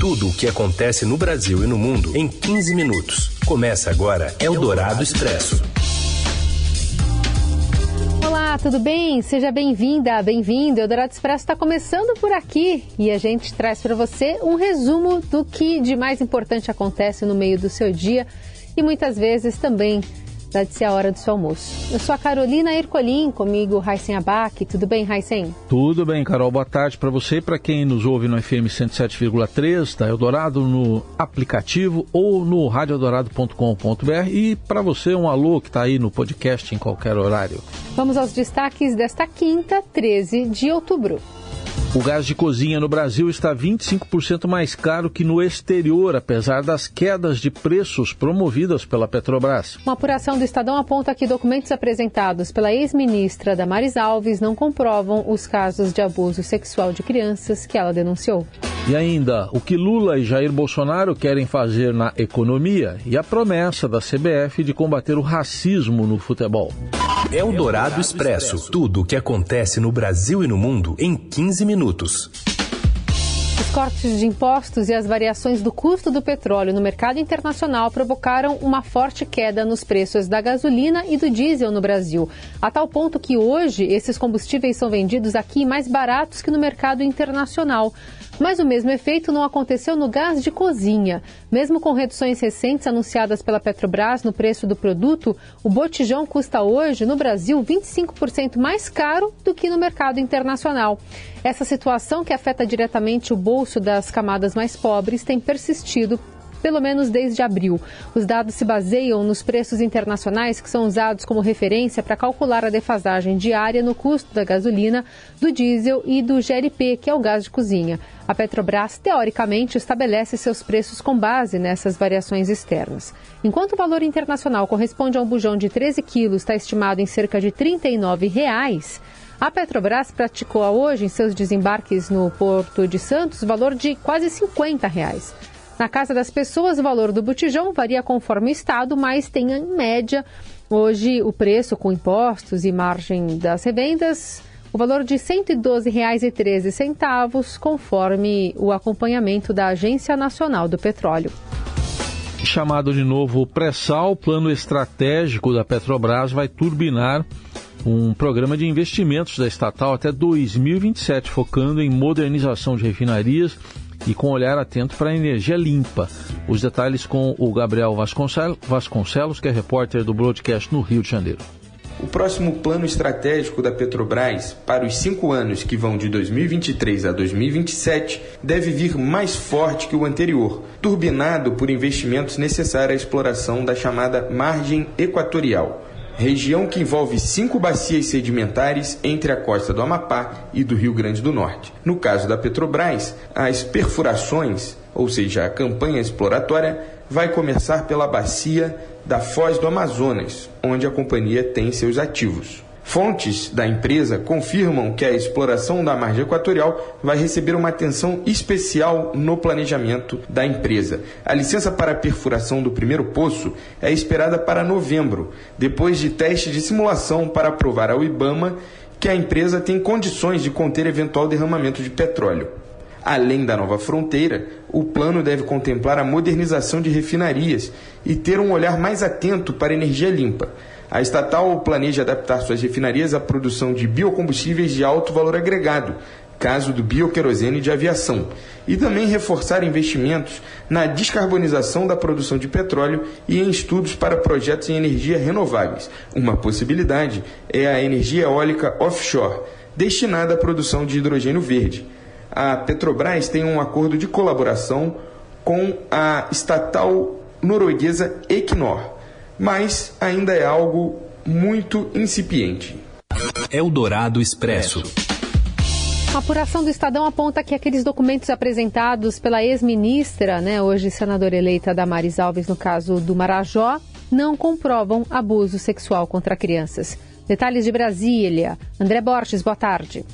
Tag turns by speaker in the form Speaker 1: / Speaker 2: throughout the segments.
Speaker 1: Tudo o que acontece no Brasil e no mundo em 15 minutos. Começa agora Eldorado Expresso.
Speaker 2: Olá, tudo bem? Seja bem-vinda, bem-vindo. Eldorado Expresso está começando por aqui e a gente traz para você um resumo do que de mais importante acontece no meio do seu dia e muitas vezes também Dá-se a hora do seu almoço. Eu sou a Carolina Ercolim, comigo Raisen Abac. Tudo bem, Raisen?
Speaker 3: Tudo bem, Carol. Boa tarde para você e para quem nos ouve no FM 107,3 da Eldorado, no aplicativo ou no radioeldorado.com.br e para você um alô que está aí no podcast em qualquer horário.
Speaker 2: Vamos aos destaques desta quinta, 13 de outubro.
Speaker 3: O gás de cozinha no Brasil está 25% mais caro que no exterior, apesar das quedas de preços promovidas pela Petrobras.
Speaker 2: Uma apuração do Estadão aponta que documentos apresentados pela ex-ministra Damares Alves não comprovam os casos de abuso sexual de crianças que ela denunciou.
Speaker 3: E ainda, o que Lula e Jair Bolsonaro querem fazer na economia e a promessa da CBF de combater o racismo no futebol.
Speaker 1: É o Dourado Expresso. Tudo o que acontece no Brasil e no mundo em 15 minutos.
Speaker 2: Cortes de impostos e as variações do custo do petróleo no mercado internacional provocaram uma forte queda nos preços da gasolina e do diesel no Brasil, a tal ponto que hoje esses combustíveis são vendidos aqui mais baratos que no mercado internacional. Mas o mesmo efeito não aconteceu no gás de cozinha. Mesmo com reduções recentes anunciadas pela Petrobras no preço do produto, o botijão custa hoje, no Brasil, 25% mais caro do que no mercado internacional. Essa situação, que afeta diretamente o bolso das camadas mais pobres, tem persistido pelo menos desde abril. Os dados se baseiam nos preços internacionais que são usados como referência para calcular a defasagem diária no custo da gasolina, do diesel e do GLP, que é o gás de cozinha. A Petrobras, teoricamente, estabelece seus preços com base nessas variações externas. Enquanto o valor internacional corresponde a um bujão de 13 quilos, está estimado em cerca de 39 reais, a Petrobras praticou hoje, em seus desembarques no Porto de Santos, valor de quase 50 reais. Na casa das pessoas, o valor do botijão varia conforme o estado, mas tem em média hoje o preço com impostos e margem das revendas o valor de R$ 112,13, conforme o acompanhamento da Agência Nacional do Petróleo.
Speaker 3: Chamado de novo pré-sal, o plano estratégico da Petrobras vai turbinar um programa de investimentos da estatal até 2027, focando em modernização de refinarias e com olhar atento para a energia limpa. Os detalhes com o Gabriel Vasconcelos, que é repórter do Broadcast no Rio de Janeiro.
Speaker 4: O próximo plano estratégico da Petrobras para os cinco anos que vão de 2023 a 2027 deve vir mais forte que o anterior, turbinado por investimentos necessários à exploração da chamada margem equatorial região que envolve cinco bacias sedimentares entre a costa do Amapá e do Rio Grande do Norte. No caso da Petrobras, as perfurações, ou seja, a campanha exploratória, vai começar pela bacia da Foz do Amazonas, onde a companhia tem seus ativos. Fontes da empresa confirmam que a exploração da margem equatorial vai receber uma atenção especial no planejamento da empresa. A licença para a perfuração do primeiro poço é esperada para novembro, depois de teste de simulação para provar ao IBAMA que a empresa tem condições de conter eventual derramamento de petróleo. Além da nova fronteira, o plano deve contemplar a modernização de refinarias e ter um olhar mais atento para energia limpa. A estatal planeja adaptar suas refinarias à produção de biocombustíveis de alto valor agregado, caso do bioquerosene de aviação, e também reforçar investimentos na descarbonização da produção de petróleo e em estudos para projetos em energia renováveis. Uma possibilidade é a energia eólica offshore, destinada à produção de hidrogênio verde. A Petrobras tem um acordo de colaboração com a estatal norueguesa Equinor mas ainda é algo muito incipiente.
Speaker 1: Eldorado Expresso.
Speaker 2: A apuração do Estadão aponta que aqueles documentos apresentados pela ex-ministra, né, hoje senadora eleita Damares Alves, no caso do Marajó, não comprovam abuso sexual contra crianças. Detalhes de Brasília. André Borges, boa tarde.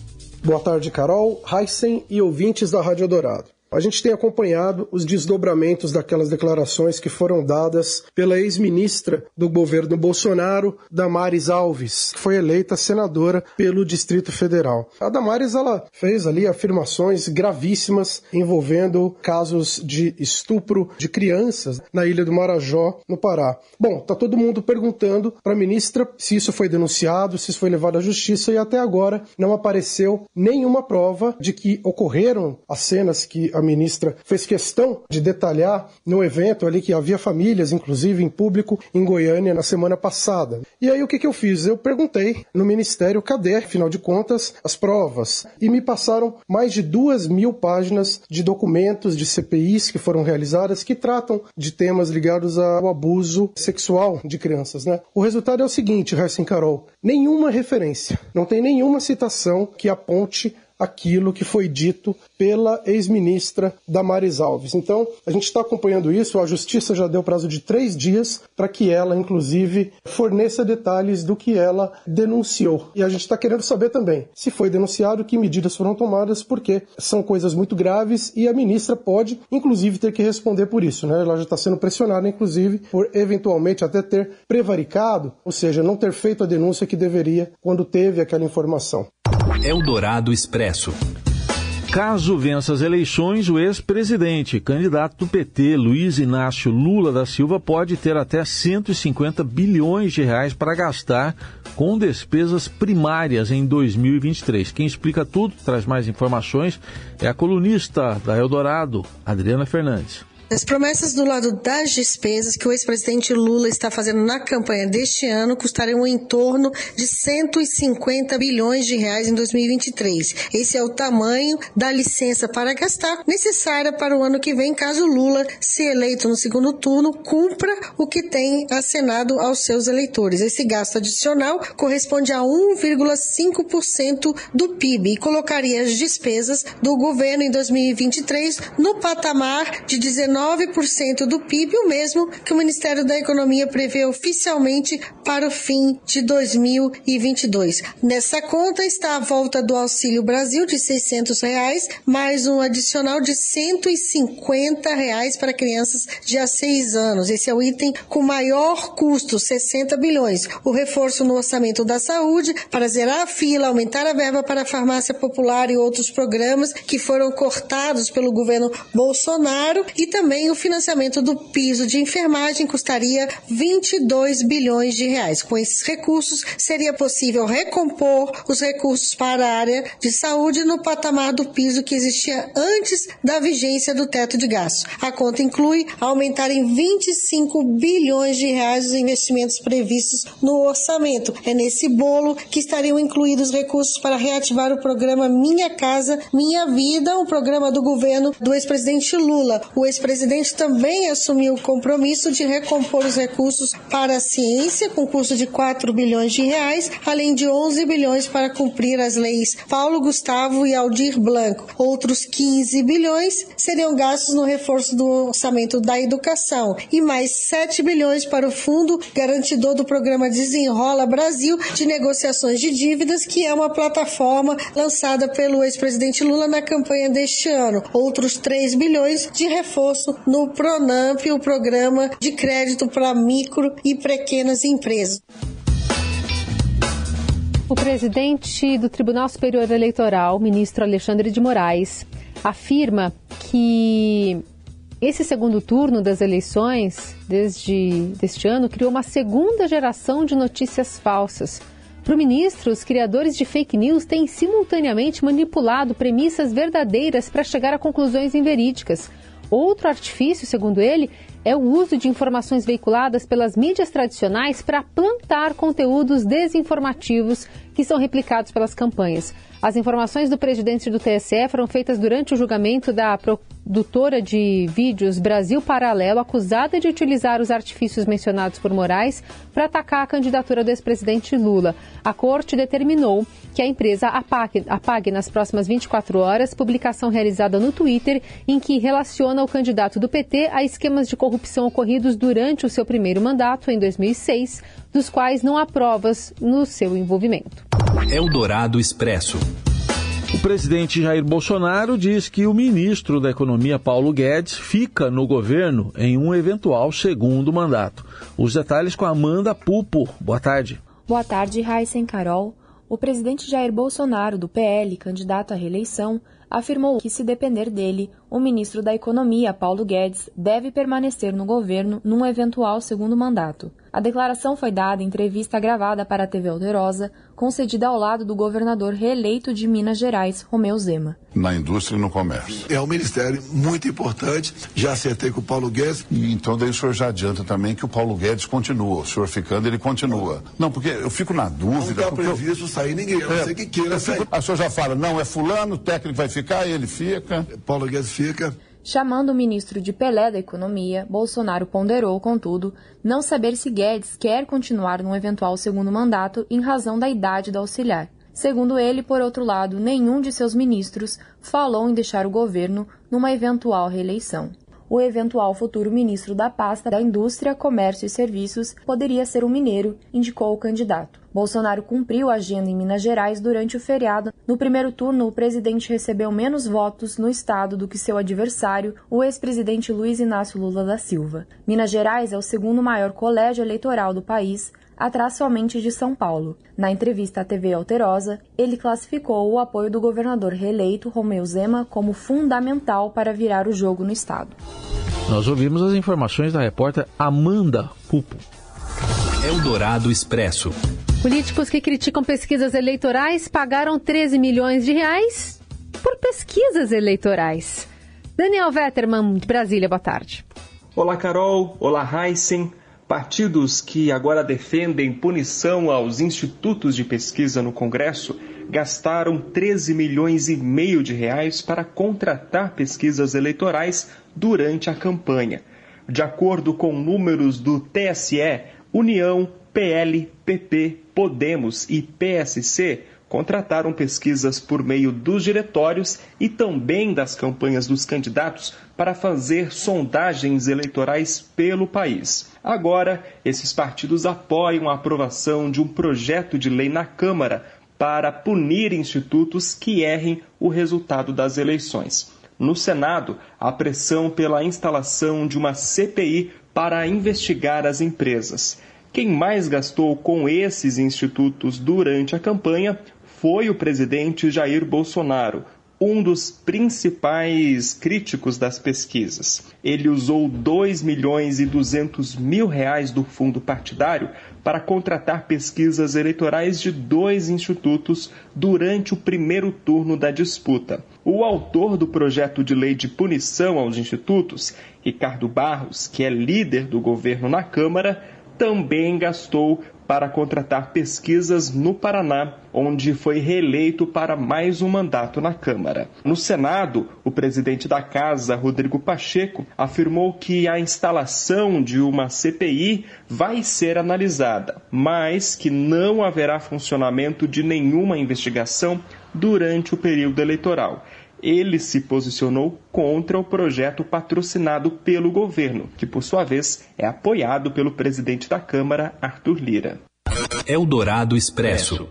Speaker 5: Boa tarde, Carol, Heisen e ouvintes da Rádio Dourado. A gente tem acompanhado os desdobramentos daquelas declarações que foram dadas pela ex-ministra do governo Bolsonaro, Damares Alves, que foi eleita senadora pelo Distrito Federal. A Damares ela fez ali afirmações gravíssimas envolvendo casos de estupro de crianças na ilha do Marajó, no Pará. Bom, tá todo mundo perguntando para a ministra se isso foi denunciado, se isso foi levado à justiça e até agora não apareceu nenhuma prova de que ocorreram as cenas que a ministra fez questão de detalhar no evento ali que havia famílias, inclusive em público, em Goiânia na semana passada. E aí o que, que eu fiz? Eu perguntei no ministério cadê, afinal de contas, as provas. E me passaram mais de duas mil páginas de documentos de CPIs que foram realizadas que tratam de temas ligados ao abuso sexual de crianças. Né? O resultado é o seguinte, Hersing Carol: nenhuma referência, não tem nenhuma citação que aponte aquilo que foi dito pela ex-ministra Damares Alves. Então, a gente está acompanhando isso, a Justiça já deu prazo de três dias para que ela, inclusive, forneça detalhes do que ela denunciou. E a gente está querendo saber também se foi denunciado, que medidas foram tomadas, porque são coisas muito graves e a ministra pode, inclusive, ter que responder por isso. Né? Ela já está sendo pressionada, inclusive, por eventualmente até ter prevaricado, ou seja, não ter feito a denúncia que deveria quando teve aquela informação.
Speaker 1: Eldorado Expresso.
Speaker 3: Caso vença as eleições, o ex-presidente, candidato do PT, Luiz Inácio Lula da Silva, pode ter até 150 bilhões de reais para gastar com despesas primárias em 2023. Quem explica tudo, traz mais informações, é a colunista da Eldorado, Adriana Fernandes.
Speaker 6: As promessas do lado das despesas que o ex-presidente Lula está fazendo na campanha deste ano custariam em torno de 150 bilhões de reais em 2023. Esse é o tamanho da licença para gastar necessária para o ano que vem, caso Lula, se eleito no segundo turno, cumpra o que tem acenado aos seus eleitores. Esse gasto adicional corresponde a 1,5% do PIB e colocaria as despesas do governo em 2023 no patamar de 19 9% do PIB, o mesmo que o Ministério da Economia prevê oficialmente para o fim de 2022. Nessa conta está a volta do Auxílio Brasil de 600 reais, mais um adicional de 150 reais para crianças de a 6 anos. Esse é o item com maior custo, 60 bilhões. O reforço no orçamento da saúde para zerar a fila, aumentar a verba para a farmácia popular e outros programas que foram cortados pelo governo Bolsonaro e também também o financiamento do piso de enfermagem custaria 22 bilhões de reais. Com esses recursos, seria possível recompor os recursos para a área de saúde no patamar do piso que existia antes da vigência do teto de gastos. A conta inclui aumentar em 25 bilhões de reais os investimentos previstos no orçamento. É nesse bolo que estariam incluídos recursos para reativar o programa Minha Casa, Minha Vida, um programa do governo do ex-presidente Lula. O ex-presidente presidente também assumiu o compromisso de recompor os recursos para a ciência, com custo de 4 bilhões de reais, além de 11 bilhões para cumprir as leis Paulo Gustavo e Aldir Blanco. Outros 15 bilhões seriam gastos no reforço do orçamento da educação e mais 7 bilhões para o fundo garantidor do programa Desenrola Brasil de negociações de dívidas, que é uma plataforma lançada pelo ex-presidente Lula na campanha deste ano. Outros 3 bilhões de reforço no Pronamp, o programa de crédito para micro e pequenas empresas.
Speaker 2: O presidente do Tribunal Superior Eleitoral, ministro Alexandre de Moraes, afirma que esse segundo turno das eleições desde este ano criou uma segunda geração de notícias falsas. Para o ministro, os criadores de fake news têm simultaneamente manipulado premissas verdadeiras para chegar a conclusões inverídicas. Outro artifício, segundo ele, é o uso de informações veiculadas pelas mídias tradicionais para plantar conteúdos desinformativos que são replicados pelas campanhas. As informações do presidente do TSE foram feitas durante o julgamento da produtora de vídeos Brasil Paralelo, acusada de utilizar os artifícios mencionados por Moraes para atacar a candidatura do ex-presidente Lula. A corte determinou que a empresa apague, apague nas próximas 24 horas publicação realizada no Twitter em que relaciona o candidato do PT a esquemas de corrupção ocorridos durante o seu primeiro mandato, em 2006, dos quais não há provas no seu envolvimento.
Speaker 1: Eldorado Expresso.
Speaker 3: O presidente Jair Bolsonaro diz que o ministro da Economia, Paulo Guedes, fica no governo em um eventual segundo mandato. Os detalhes com Amanda Pupo. Boa tarde.
Speaker 7: Boa tarde, Raíssen Carol. O presidente Jair Bolsonaro, do PL, candidato à reeleição, afirmou que, se depender dele, o ministro da Economia, Paulo Guedes, deve permanecer no governo num eventual segundo mandato. A declaração foi dada em entrevista gravada para a TV Alterosa, concedida ao lado do governador reeleito de Minas Gerais, Romeu Zema.
Speaker 8: Na indústria e no comércio.
Speaker 9: É um ministério muito importante, já acertei com o Paulo Guedes.
Speaker 8: E então daí o senhor já adianta também que o Paulo Guedes continua, o senhor ficando, ele continua. Não, porque eu fico na dúvida.
Speaker 9: Não está previsto eu... sair ninguém, eu é, não sei que queira sair.
Speaker 8: Fico... A senhor já fala, não, é fulano, o técnico vai ficar, ele fica.
Speaker 9: Paulo Guedes fica.
Speaker 7: Chamando o ministro de Pelé da Economia, Bolsonaro ponderou, contudo, não saber se Guedes quer continuar num eventual segundo mandato em razão da idade do auxiliar. Segundo ele, por outro lado, nenhum de seus ministros falou em deixar o governo numa eventual reeleição o eventual futuro ministro da pasta da Indústria, Comércio e Serviços poderia ser um mineiro, indicou o candidato. Bolsonaro cumpriu a agenda em Minas Gerais durante o feriado. No primeiro turno, o presidente recebeu menos votos no estado do que seu adversário, o ex-presidente Luiz Inácio Lula da Silva. Minas Gerais é o segundo maior colégio eleitoral do país, atrás somente de São Paulo. Na entrevista à TV Alterosa, ele classificou o apoio do governador reeleito Romeu Zema como fundamental para virar o jogo no estado.
Speaker 3: Nós ouvimos as informações da repórter Amanda Pupo.
Speaker 1: Eldorado Expresso.
Speaker 2: Políticos que criticam pesquisas eleitorais pagaram 13 milhões de reais por pesquisas eleitorais. Daniel Vetterman, de Brasília, boa tarde.
Speaker 10: Olá, Carol. Olá, Heisen. Partidos que agora defendem punição aos institutos de pesquisa no Congresso gastaram 13 milhões e meio de reais para contratar pesquisas eleitorais durante a campanha. De acordo com números do TSE, União, PL, PP, Podemos e PSC contrataram pesquisas por meio dos diretórios e também das campanhas dos candidatos para fazer sondagens eleitorais pelo país. Agora, esses partidos apoiam a aprovação de um projeto de lei na Câmara para punir institutos que errem o resultado das eleições. No Senado, a pressão pela instalação de uma CPI para investigar as empresas. Quem mais gastou com esses institutos durante a campanha foi o presidente Jair Bolsonaro, um dos principais críticos das pesquisas. Ele usou 2 milhões e 200 mil reais do fundo partidário para contratar pesquisas eleitorais de dois institutos durante o primeiro turno da disputa. O autor do projeto de lei de punição aos institutos, Ricardo Barros, que é líder do governo na Câmara, também gastou para contratar pesquisas no Paraná, onde foi reeleito para mais um mandato na Câmara. No Senado, o presidente da Casa, Rodrigo Pacheco, afirmou que a instalação de uma CPI vai ser analisada, mas que não haverá funcionamento de nenhuma investigação durante o período eleitoral ele se posicionou contra o projeto patrocinado pelo governo, que por sua vez é apoiado pelo presidente da Câmara, Arthur Lira.
Speaker 1: Eldorado Expresso.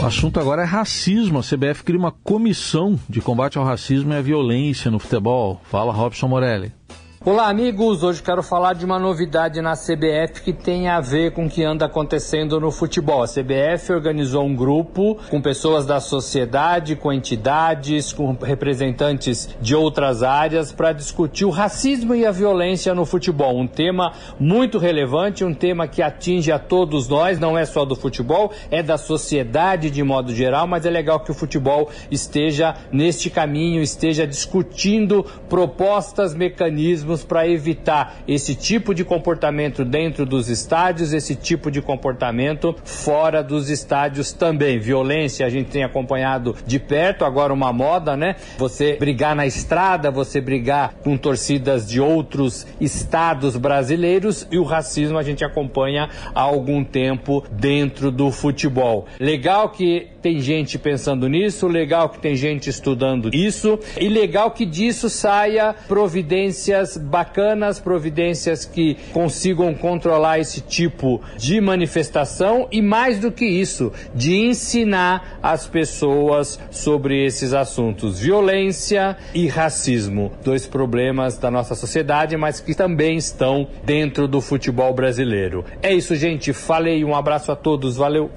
Speaker 3: O assunto agora é racismo. A CBF cria uma comissão de combate ao racismo e à violência no futebol. Fala, Robson Morelli.
Speaker 11: Olá, amigos. Hoje quero falar de uma novidade na CBF que tem a ver com o que anda acontecendo no futebol. A CBF organizou um grupo com pessoas da sociedade, com entidades, com representantes de outras áreas para discutir o racismo e a violência no futebol. Um tema muito relevante, um tema que atinge a todos nós, não é só do futebol, é da sociedade de modo geral, mas é legal que o futebol esteja neste caminho, esteja discutindo propostas, mecanismos para evitar esse tipo de comportamento dentro dos estádios, esse tipo de comportamento fora dos estádios também. Violência a gente tem acompanhado de perto, agora uma moda, né? Você brigar na estrada, você brigar com torcidas de outros estados brasileiros e o racismo a gente acompanha há algum tempo dentro do futebol. Legal que tem gente pensando nisso, legal que tem gente estudando isso e legal que disso saia providências bacanas, providências que consigam controlar esse tipo de manifestação e mais do que isso, de ensinar as pessoas sobre esses assuntos, violência e racismo, dois problemas da nossa sociedade, mas que também estão dentro do futebol brasileiro. É isso, gente. Falei, um abraço a todos, valeu.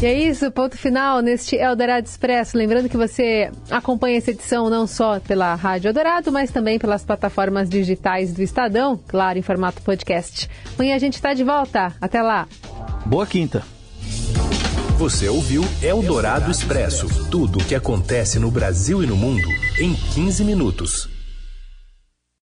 Speaker 2: E é isso, ponto final neste Eldorado Expresso. Lembrando que você acompanha essa edição não só pela Rádio Eldorado, mas também pelas plataformas digitais do Estadão, claro, em formato podcast. Amanhã a gente está de volta. Até lá.
Speaker 3: Boa quinta.
Speaker 1: Você ouviu Eldorado Expresso tudo o que acontece no Brasil e no mundo em 15 minutos.